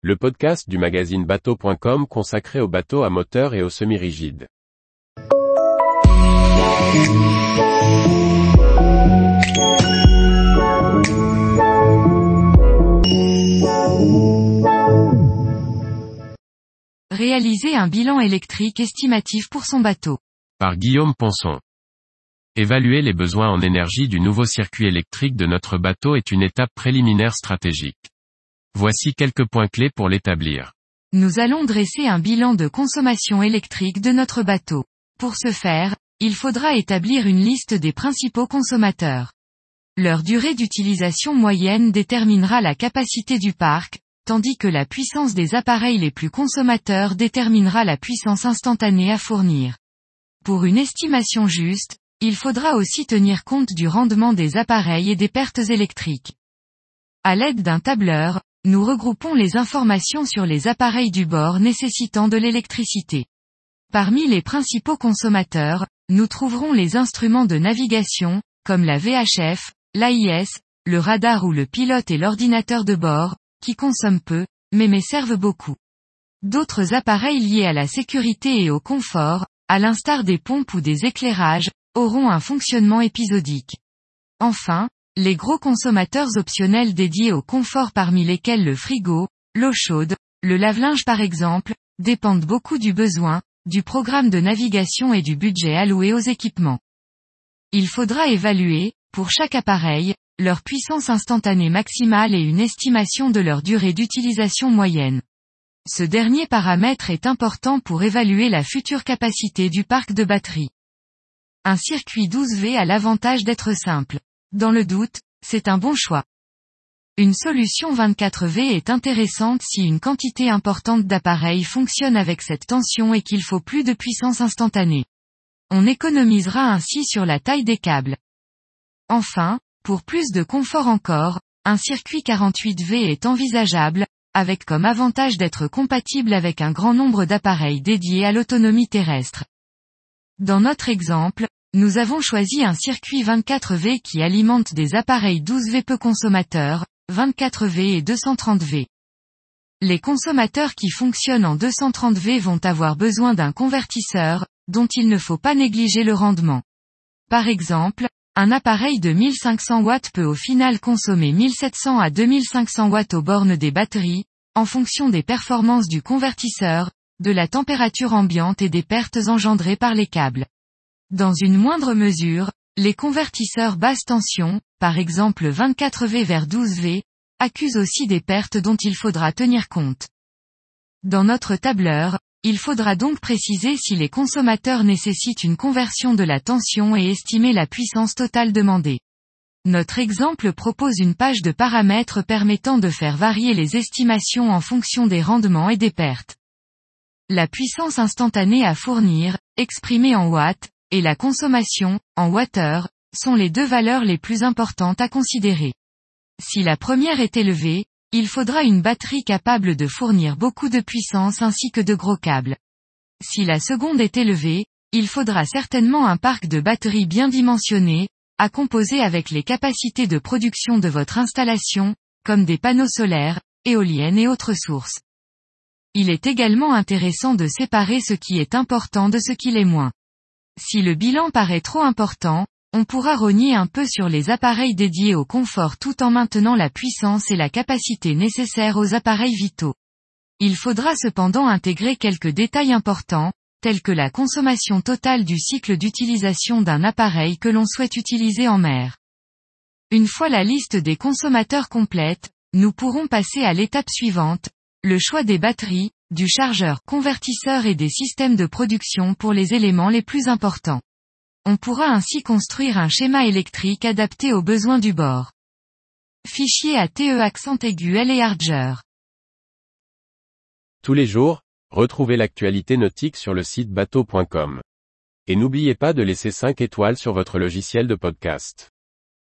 le podcast du magazine bateau.com consacré aux bateaux à moteur et aux semi-rigides. Réaliser un bilan électrique estimatif pour son bateau. Par Guillaume Ponson. Évaluer les besoins en énergie du nouveau circuit électrique de notre bateau est une étape préliminaire stratégique. Voici quelques points clés pour l'établir. Nous allons dresser un bilan de consommation électrique de notre bateau. Pour ce faire, il faudra établir une liste des principaux consommateurs. Leur durée d'utilisation moyenne déterminera la capacité du parc, tandis que la puissance des appareils les plus consommateurs déterminera la puissance instantanée à fournir. Pour une estimation juste, il faudra aussi tenir compte du rendement des appareils et des pertes électriques. À l'aide d'un tableur, nous regroupons les informations sur les appareils du bord nécessitant de l'électricité. Parmi les principaux consommateurs, nous trouverons les instruments de navigation, comme la VHF, l'AIS, le radar ou le pilote et l'ordinateur de bord, qui consomment peu, mais mais servent beaucoup. D'autres appareils liés à la sécurité et au confort, à l'instar des pompes ou des éclairages, auront un fonctionnement épisodique. Enfin, les gros consommateurs optionnels dédiés au confort parmi lesquels le frigo, l'eau chaude, le lave-linge par exemple, dépendent beaucoup du besoin, du programme de navigation et du budget alloué aux équipements. Il faudra évaluer, pour chaque appareil, leur puissance instantanée maximale et une estimation de leur durée d'utilisation moyenne. Ce dernier paramètre est important pour évaluer la future capacité du parc de batterie. Un circuit 12V a l'avantage d'être simple. Dans le doute, c'est un bon choix. Une solution 24V est intéressante si une quantité importante d'appareils fonctionne avec cette tension et qu'il faut plus de puissance instantanée. On économisera ainsi sur la taille des câbles. Enfin, pour plus de confort encore, un circuit 48V est envisageable, avec comme avantage d'être compatible avec un grand nombre d'appareils dédiés à l'autonomie terrestre. Dans notre exemple, nous avons choisi un circuit 24V qui alimente des appareils 12V peu consommateurs, 24V et 230V. Les consommateurs qui fonctionnent en 230V vont avoir besoin d'un convertisseur, dont il ne faut pas négliger le rendement. Par exemple, un appareil de 1500 watts peut au final consommer 1700 à 2500 watts aux bornes des batteries, en fonction des performances du convertisseur, de la température ambiante et des pertes engendrées par les câbles. Dans une moindre mesure, les convertisseurs basse tension, par exemple 24V vers 12V, accusent aussi des pertes dont il faudra tenir compte. Dans notre tableur, il faudra donc préciser si les consommateurs nécessitent une conversion de la tension et estimer la puissance totale demandée. Notre exemple propose une page de paramètres permettant de faire varier les estimations en fonction des rendements et des pertes. La puissance instantanée à fournir, exprimée en watts, et la consommation, en watt-heure, sont les deux valeurs les plus importantes à considérer. Si la première est élevée, il faudra une batterie capable de fournir beaucoup de puissance ainsi que de gros câbles. Si la seconde est élevée, il faudra certainement un parc de batteries bien dimensionné, à composer avec les capacités de production de votre installation, comme des panneaux solaires, éoliennes et autres sources. Il est également intéressant de séparer ce qui est important de ce qui l'est moins. Si le bilan paraît trop important, on pourra rogner un peu sur les appareils dédiés au confort tout en maintenant la puissance et la capacité nécessaires aux appareils vitaux. Il faudra cependant intégrer quelques détails importants, tels que la consommation totale du cycle d'utilisation d'un appareil que l'on souhaite utiliser en mer. Une fois la liste des consommateurs complète, nous pourrons passer à l'étape suivante, le choix des batteries, du chargeur convertisseur et des systèmes de production pour les éléments les plus importants. On pourra ainsi construire un schéma électrique adapté aux besoins du bord. Fichier à TE accent aigu et Harger. Tous les jours, retrouvez l'actualité nautique sur le site bateau.com. Et n'oubliez pas de laisser 5 étoiles sur votre logiciel de podcast.